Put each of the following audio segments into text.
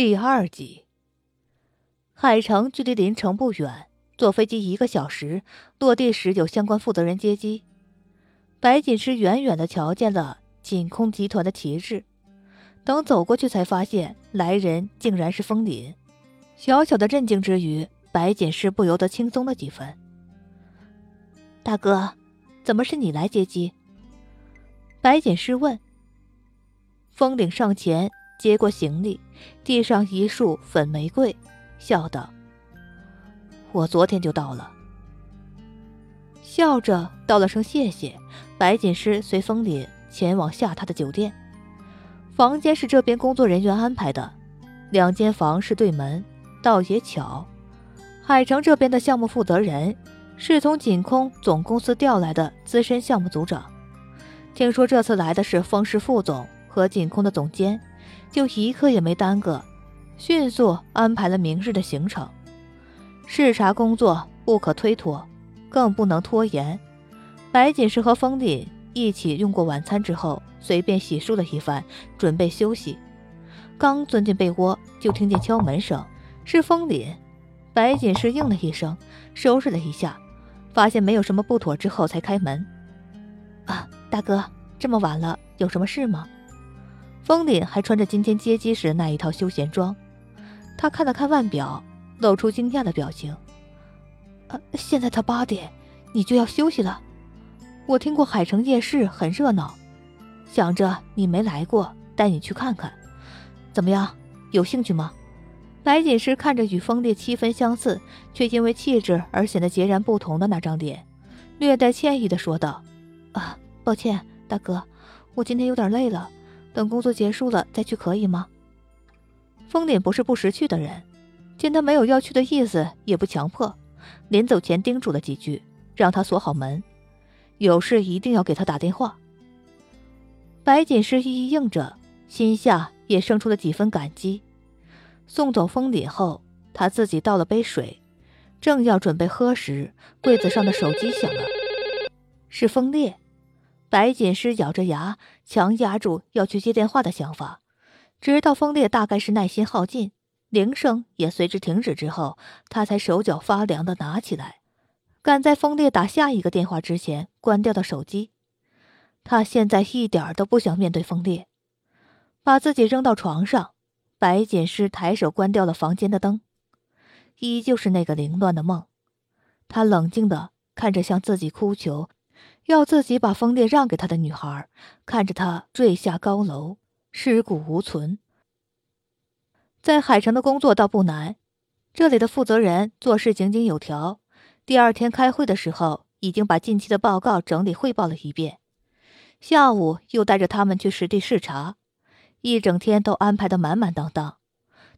第二集，海城距离临城不远，坐飞机一个小时，落地时有相关负责人接机。白锦诗远远的瞧见了锦空集团的旗帜，等走过去才发现来人竟然是风林。小小的震惊之余，白锦诗不由得轻松了几分。大哥，怎么是你来接机？白锦诗问。风岭上前。接过行李，递上一束粉玫瑰，笑道：“我昨天就到了。”笑着道了声谢谢，白锦诗随风凛前往下榻的酒店。房间是这边工作人员安排的，两间房是对门。倒也巧，海城这边的项目负责人是从锦空总公司调来的资深项目组长。听说这次来的是风氏副总和锦空的总监。就一刻也没耽搁，迅速安排了明日的行程。视察工作不可推脱，更不能拖延。白锦诗和风凛一起用过晚餐之后，随便洗漱了一番，准备休息。刚钻进被窝，就听见敲门声，是风凛。白锦诗应了一声，收拾了一下，发现没有什么不妥之后，才开门。啊，大哥，这么晚了，有什么事吗？风凛还穿着今天接机时那一套休闲装，他看了看腕表，露出惊讶的表情。呃，现在才八点，你就要休息了？我听过海城夜市很热闹，想着你没来过，带你去看看，怎么样？有兴趣吗？白锦诗看着与风烈七分相似，却因为气质而显得截然不同的那张脸，略带歉意的说道：“啊，抱歉，大哥，我今天有点累了。”等工作结束了再去可以吗？风凛不是不识趣的人，见他没有要去的意思，也不强迫。临走前叮嘱了几句，让他锁好门，有事一定要给他打电话。白锦诗一一应着，心下也生出了几分感激。送走风凛后，他自己倒了杯水，正要准备喝时，柜子上的手机响了，是风烈。白锦诗咬着牙，强压住要去接电话的想法，直到风烈大概是耐心耗尽，铃声也随之停止之后，他才手脚发凉的拿起来，赶在风烈打下一个电话之前关掉的手机。他现在一点都不想面对风烈，把自己扔到床上。白锦诗抬手关掉了房间的灯，依旧是那个凌乱的梦。他冷静的看着向自己哭求。要自己把风烈让给他的女孩，看着他坠下高楼，尸骨无存。在海城的工作倒不难，这里的负责人做事井井有条。第二天开会的时候，已经把近期的报告整理汇报了一遍。下午又带着他们去实地视察，一整天都安排的满满当当。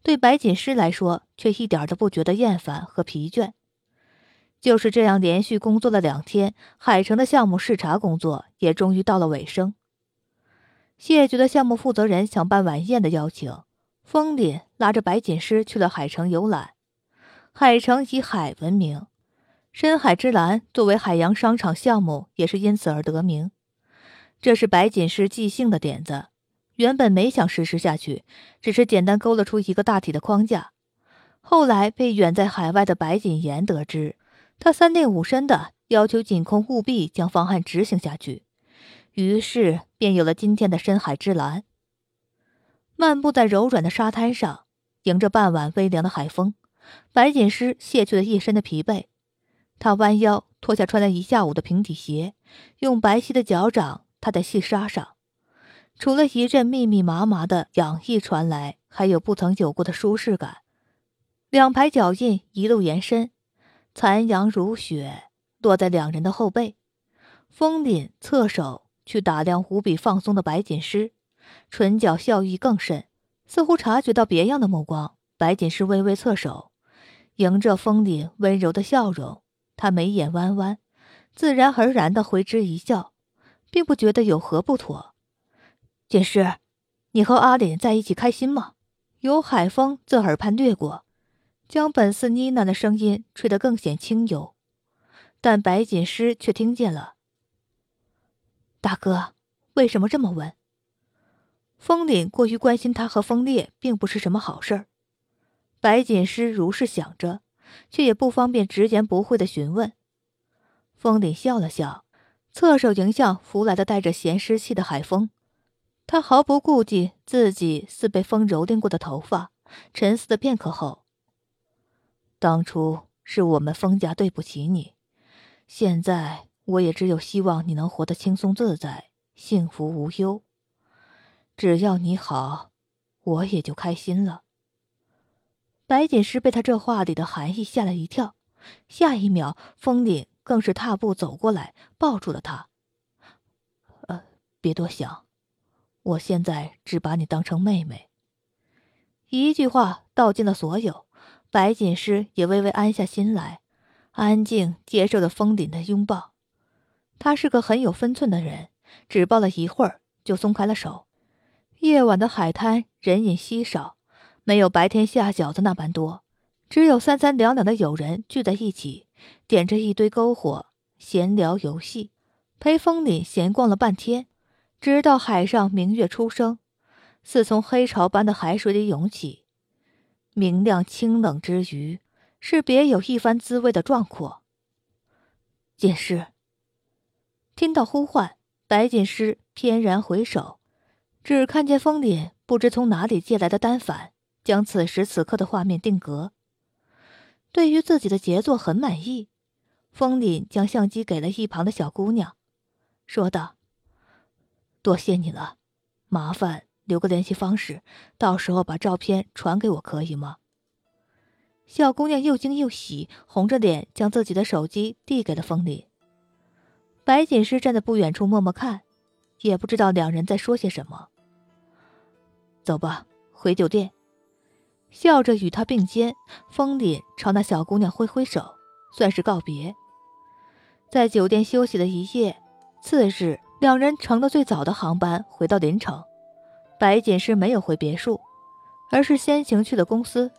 对白锦诗来说，却一点都不觉得厌烦和疲倦。就是这样，连续工作了两天，海城的项目视察工作也终于到了尾声。谢绝的项目负责人想办晚宴的邀请，风凛拉着白锦诗去了海城游览。海城以海闻名，深海之蓝作为海洋商场项目也是因此而得名。这是白锦诗即兴的点子，原本没想实施下去，只是简单勾勒出一个大体的框架。后来被远在海外的白锦言得知。他三令五申的要求景空务必将方案执行下去，于是便有了今天的深海之蓝。漫步在柔软的沙滩上，迎着傍晚微凉的海风，白锦诗卸去了一身的疲惫。他弯腰脱下穿了一下午的平底鞋，用白皙的脚掌踏在细沙上，除了一阵密密麻麻的痒意传来，还有不曾有过的舒适感。两排脚印一路延伸。残阳如雪，落在两人的后背。风凛侧手去打量无比放松的白锦诗，唇角笑意更甚，似乎察觉到别样的目光。白锦诗微微侧手，迎着风凛温柔的笑容，她眉眼弯弯，自然而然的回之一笑，并不觉得有何不妥。锦诗，你和阿凛在一起开心吗？有海风自耳畔掠过。将本似呢喃的声音吹得更显轻柔，但白锦诗却听见了。大哥，为什么这么问？风凛过于关心他和风烈，并不是什么好事儿。白锦诗如是想着，却也不方便直言不讳的询问。风凛笑了笑，侧手迎向拂来的带着咸湿气的海风，他毫不顾忌自己似被风蹂躏过的头发，沉思的片刻后：“当初是我们封家对不起你，现在我也只有希望你能活得轻松自在、幸福无忧。只要你好，我也就开心了。”白锦诗被他这话里的含义吓了一跳，下一秒，封顶更是踏步走过来，抱住了他。呃，别多想，我现在只把你当成妹妹。一句话道尽了所有，白锦诗也微微安下心来，安静接受了风岭的拥抱。他是个很有分寸的人，只抱了一会儿就松开了手。夜晚的海滩人影稀少。没有白天下饺子那般多，只有三三两两的友人聚在一起，点着一堆篝火，闲聊游戏，陪风里闲逛了半天，直到海上明月初升，似从黑潮般的海水里涌起，明亮清冷之余，是别有一番滋味的壮阔。锦诗听到呼唤，白锦诗翩然回首，只看见风凛不知从哪里借来的单反。将此时此刻的画面定格。对于自己的杰作很满意，风凛将相机给了一旁的小姑娘，说道：“多谢你了，麻烦留个联系方式，到时候把照片传给我，可以吗？”小姑娘又惊又喜，红着脸将自己的手机递给了风里。白锦诗站在不远处默默看，也不知道两人在说些什么。走吧，回酒店。笑着与他并肩，风里朝那小姑娘挥挥手，算是告别。在酒店休息了一夜，次日两人乘了最早的航班回到临城。白锦诗没有回别墅，而是先行去了公司。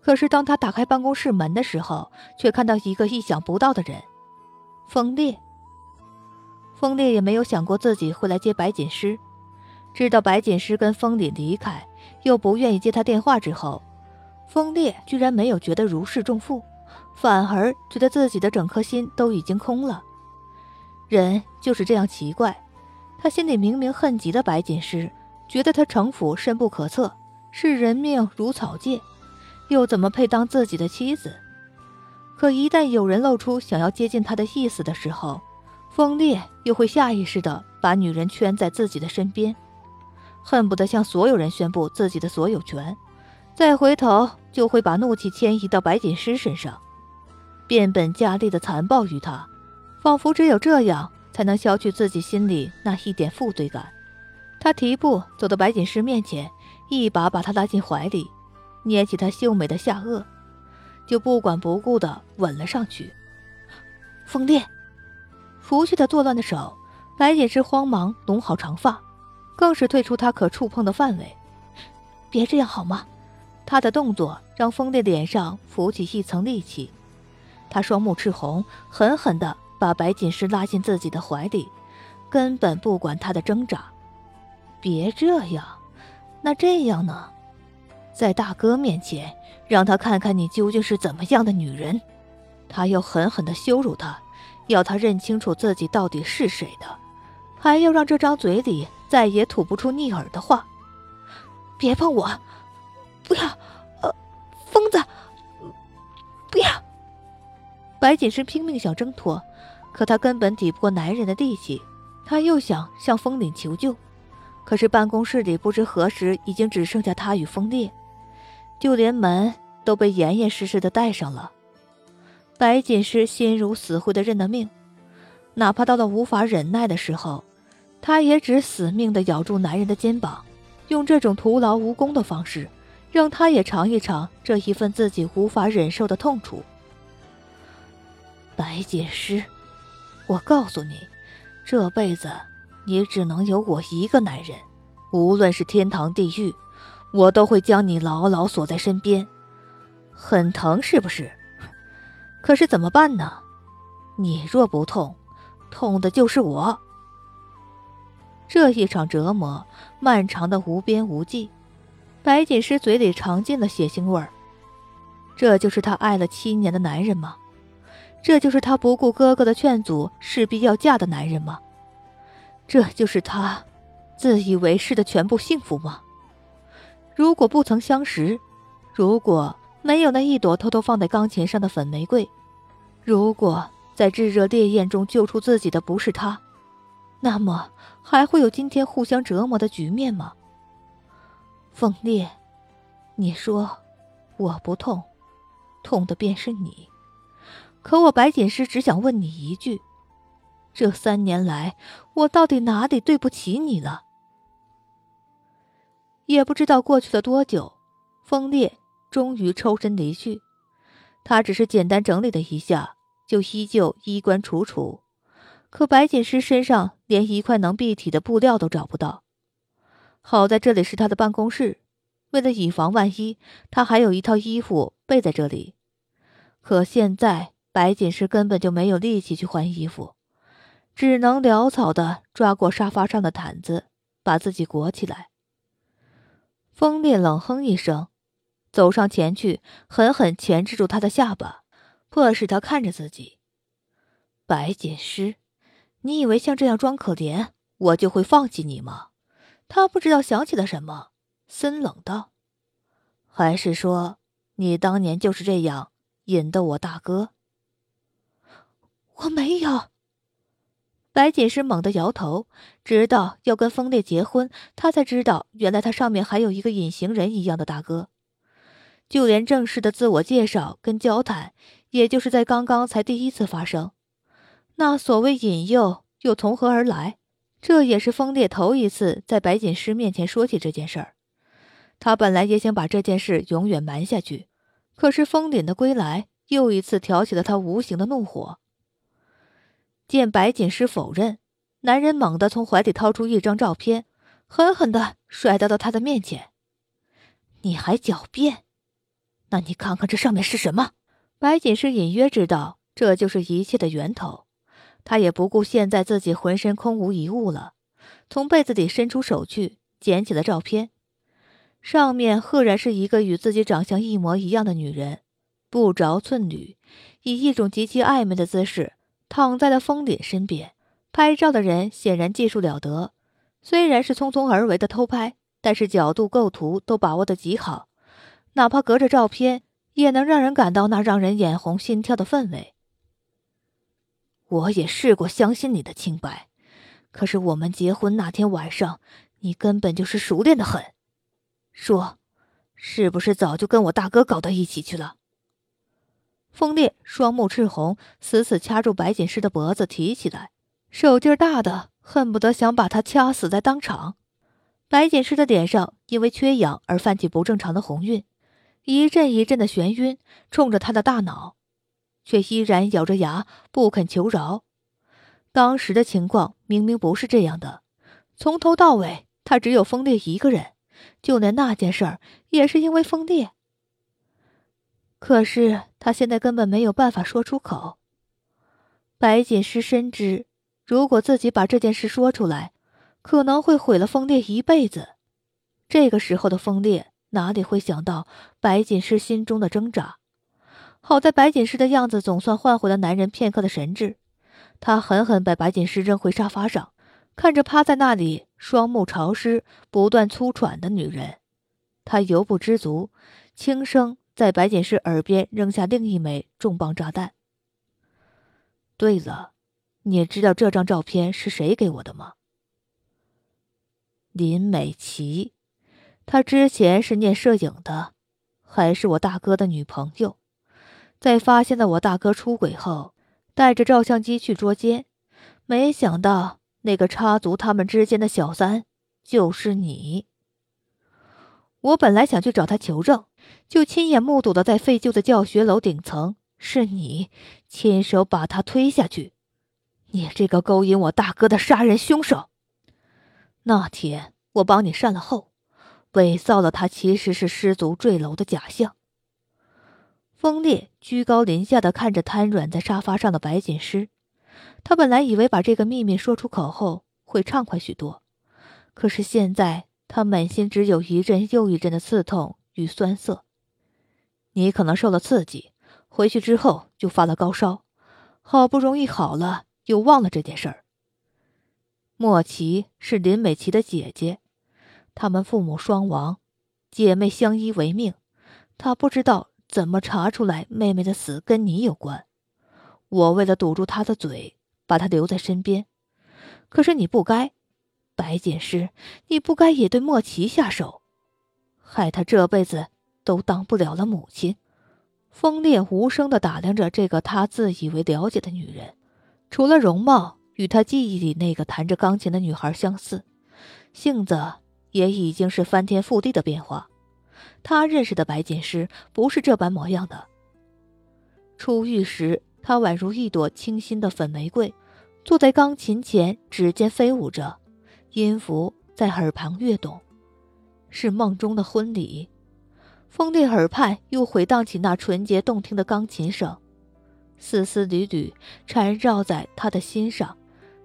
可是当他打开办公室门的时候，却看到一个意想不到的人——风烈。风烈也没有想过自己会来接白锦诗，知道白锦诗跟风凛离开。又不愿意接他电话之后，风烈居然没有觉得如释重负，反而觉得自己的整颗心都已经空了。人就是这样奇怪，他心里明明恨极了白锦诗，觉得他城府深不可测，视人命如草芥，又怎么配当自己的妻子？可一旦有人露出想要接近他的意思的时候，风烈又会下意识的把女人圈在自己的身边。恨不得向所有人宣布自己的所有权，再回头就会把怒气迁移到白锦诗身上，变本加厉的残暴于他，仿佛只有这样才能消去自己心里那一点负罪感。他提步走到白锦诗面前，一把把她拉进怀里，捏起她秀美的下颚，就不管不顾的吻了上去。风烈拂去他作乱的手，白锦诗慌忙拢好长发。更是退出他可触碰的范围，别这样好吗？他的动作让风烈脸上浮起一层戾气，他双目赤红，狠狠地把白锦诗拉进自己的怀里，根本不管他的挣扎。别这样，那这样呢？在大哥面前，让他看看你究竟是怎么样的女人。他要狠狠地羞辱他，要他认清楚自己到底是谁的，还要让这张嘴里。再也吐不出逆耳的话。别碰我！不要！呃，疯子！不要！白锦诗拼命想挣脱，可她根本抵不过男人的力气。她又想向风岭求救，可是办公室里不知何时已经只剩下他与风烈，就连门都被严严实实的带上了。白锦诗心如死灰的认了命，哪怕到了无法忍耐的时候。她也只死命的咬住男人的肩膀，用这种徒劳无功的方式，让他也尝一尝这一份自己无法忍受的痛楚。白锦诗，我告诉你，这辈子你只能有我一个男人，无论是天堂地狱，我都会将你牢牢锁在身边。很疼是不是？可是怎么办呢？你若不痛，痛的就是我。这一场折磨，漫长的无边无际。白锦诗嘴里尝尽了血腥味儿，这就是她爱了七年的男人吗？这就是她不顾哥哥的劝阻，势必要嫁的男人吗？这就是他自以为是的全部幸福吗？如果不曾相识，如果没有那一朵偷偷放在钢琴上的粉玫瑰，如果在炙热烈焰中救出自己的不是他，那么还会有今天互相折磨的局面吗？凤烈，你说我不痛，痛的便是你。可我白锦诗只想问你一句：这三年来，我到底哪里对不起你了？也不知道过去了多久，风烈终于抽身离去。他只是简单整理了一下，就依旧衣冠楚楚。可白锦诗身上连一块能蔽体的布料都找不到。好在这里是他的办公室，为了以防万一，他还有一套衣服备在这里。可现在。白锦诗根本就没有力气去换衣服，只能潦草的抓过沙发上的毯子，把自己裹起来。风烈冷哼一声，走上前去，狠狠钳制住他的下巴，迫使他看着自己。白锦诗，你以为像这样装可怜，我就会放弃你吗？他不知道想起了什么，森冷道：“还是说，你当年就是这样引得我大哥？”我没有。白锦诗猛地摇头，直到要跟风烈结婚，他才知道，原来他上面还有一个隐形人一样的大哥。就连正式的自我介绍跟交谈，也就是在刚刚才第一次发生。那所谓引诱又从何而来？这也是风烈头一次在白锦诗面前说起这件事儿。他本来也想把这件事永远瞒下去，可是风凛的归来又一次挑起了他无形的怒火。见白锦诗否认，男人猛地从怀里掏出一张照片，狠狠的甩到了他的面前。你还狡辩？那你看看这上面是什么？白锦诗隐约知道这就是一切的源头，他也不顾现在自己浑身空无一物了，从被子里伸出手去捡起了照片，上面赫然是一个与自己长相一模一样的女人，不着寸缕，以一种极其暧昧的姿势。躺在了风凛身边，拍照的人显然技术了得。虽然是匆匆而为的偷拍，但是角度、构图都把握的极好，哪怕隔着照片，也能让人感到那让人眼红心跳的氛围。我也试过相信你的清白，可是我们结婚那天晚上，你根本就是熟练的很。说，是不是早就跟我大哥搞到一起去了？风烈双目赤红，死死掐住白锦诗的脖子，提起来，手劲大的恨不得想把他掐死在当场。白锦诗的脸上因为缺氧而泛起不正常的红晕，一阵一阵的眩晕冲着他的大脑，却依然咬着牙不肯求饶。当时的情况明明不是这样的，从头到尾他只有风烈一个人，就连那件事儿也是因为风烈。可是他现在根本没有办法说出口。白锦诗深知，如果自己把这件事说出来，可能会毁了风烈一辈子。这个时候的风烈哪里会想到白锦诗心中的挣扎？好在白锦诗的样子总算换回了男人片刻的神智。他狠狠把白锦诗扔回沙发上，看着趴在那里双目潮湿、不断粗喘的女人，他犹不知足，轻声。在白锦诗耳边扔下另一枚重磅炸弹。对了，你知道这张照片是谁给我的吗？林美琪，她之前是念摄影的，还是我大哥的女朋友。在发现了我大哥出轨后，带着照相机去捉奸，没想到那个插足他们之间的小三就是你。我本来想去找他求证。就亲眼目睹的，在废旧的教学楼顶层，是你亲手把他推下去，你这个勾引我大哥的杀人凶手。那天我帮你善了后，伪造了他其实是失足坠楼的假象。风烈居高临下的看着瘫软在沙发上的白锦诗，他本来以为把这个秘密说出口后会畅快许多，可是现在他满心只有一阵又一阵的刺痛与酸涩。你可能受了刺激，回去之后就发了高烧，好不容易好了，又忘了这件事儿。莫奇是林美琪的姐姐，他们父母双亡，姐妹相依为命。他不知道怎么查出来妹妹的死跟你有关。我为了堵住他的嘴，把他留在身边。可是你不该，白锦诗，你不该也对莫奇下手，害他这辈子都当不了了母亲。风烈无声的打量着这个他自以为了解的女人，除了容貌。与他记忆里那个弹着钢琴的女孩相似，性子也已经是翻天覆地的变化。他认识的白锦诗不是这般模样的。出狱时，她宛如一朵清新的粉玫瑰，坐在钢琴前，指尖飞舞着，音符在耳旁跃动，是梦中的婚礼。风烈耳畔又回荡起那纯洁动听的钢琴声，丝丝缕缕缠绕在他的心上。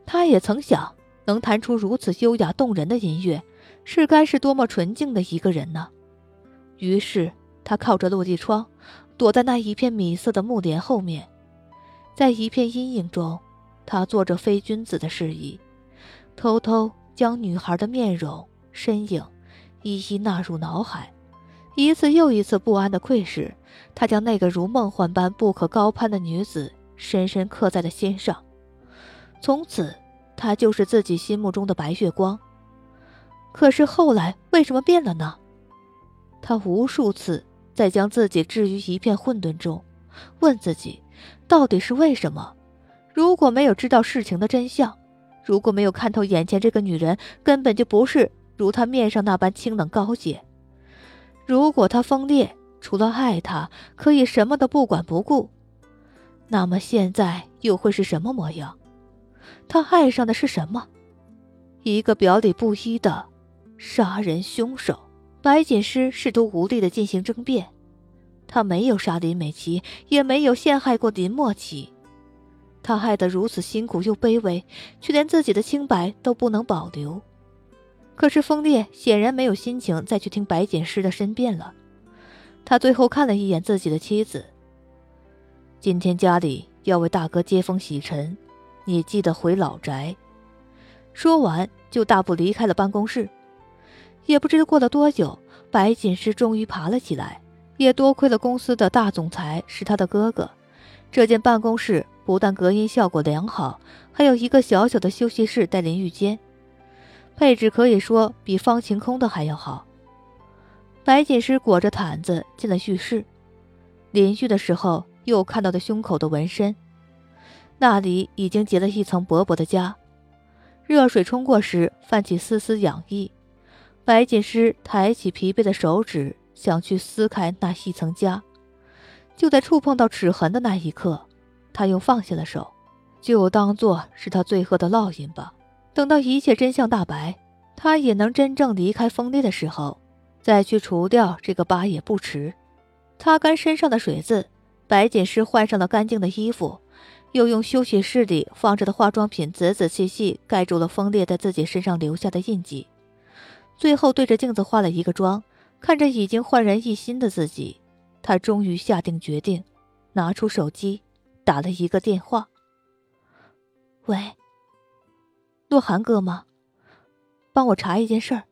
他也曾想，能弹出如此优雅动人的音乐，是该是多么纯净的一个人呢？于是，他靠着落地窗，躲在那一片米色的木帘后面，在一片阴影中，他做着非君子的事宜，偷偷将女孩的面容、身影一一纳入脑海。一次又一次不安的窥视，他将那个如梦幻般不可高攀的女子深深刻在了心上。从此，她就是自己心目中的白月光。可是后来为什么变了呢？他无数次在将自己置于一片混沌中，问自己，到底是为什么？如果没有知道事情的真相，如果没有看透眼前这个女人根本就不是如他面上那般清冷高洁，如果他疯裂除了爱她可以什么都不管不顾，那么现在又会是什么模样？他爱上的是什么？一个表里不一的杀人凶手。白锦诗试图无力的进行争辩，他没有杀林美琪，也没有陷害过林墨琪。他爱得如此辛苦又卑微，却连自己的清白都不能保留。可是风烈显然没有心情再去听白锦诗的申辩了。他最后看了一眼自己的妻子。今天家里要为大哥接风洗尘。你记得回老宅。说完，就大步离开了办公室。也不知过了多久，白锦诗终于爬了起来。也多亏了公司的大总裁是他的哥哥，这间办公室不但隔音效果良好，还有一个小小的休息室带淋浴间，配置可以说比方晴空的还要好。白锦诗裹着毯子进了浴室，淋浴的时候又看到了胸口的纹身。那里已经结了一层薄薄的痂，热水冲过时泛起丝丝痒意。白锦诗抬起疲惫的手指，想去撕开那一层痂，就在触碰到齿痕的那一刻，他又放下了手，就当做是他最后的烙印吧。等到一切真相大白，他也能真正离开风烈的时候，再去除掉这个疤也不迟。擦干身上的水渍，白锦诗换上了干净的衣服。又用休息室里放着的化妆品仔仔细细盖住了风烈在自己身上留下的印记，最后对着镜子化了一个妆，看着已经焕然一新的自己，他终于下定决定，拿出手机，打了一个电话。喂，洛寒哥吗？帮我查一件事儿。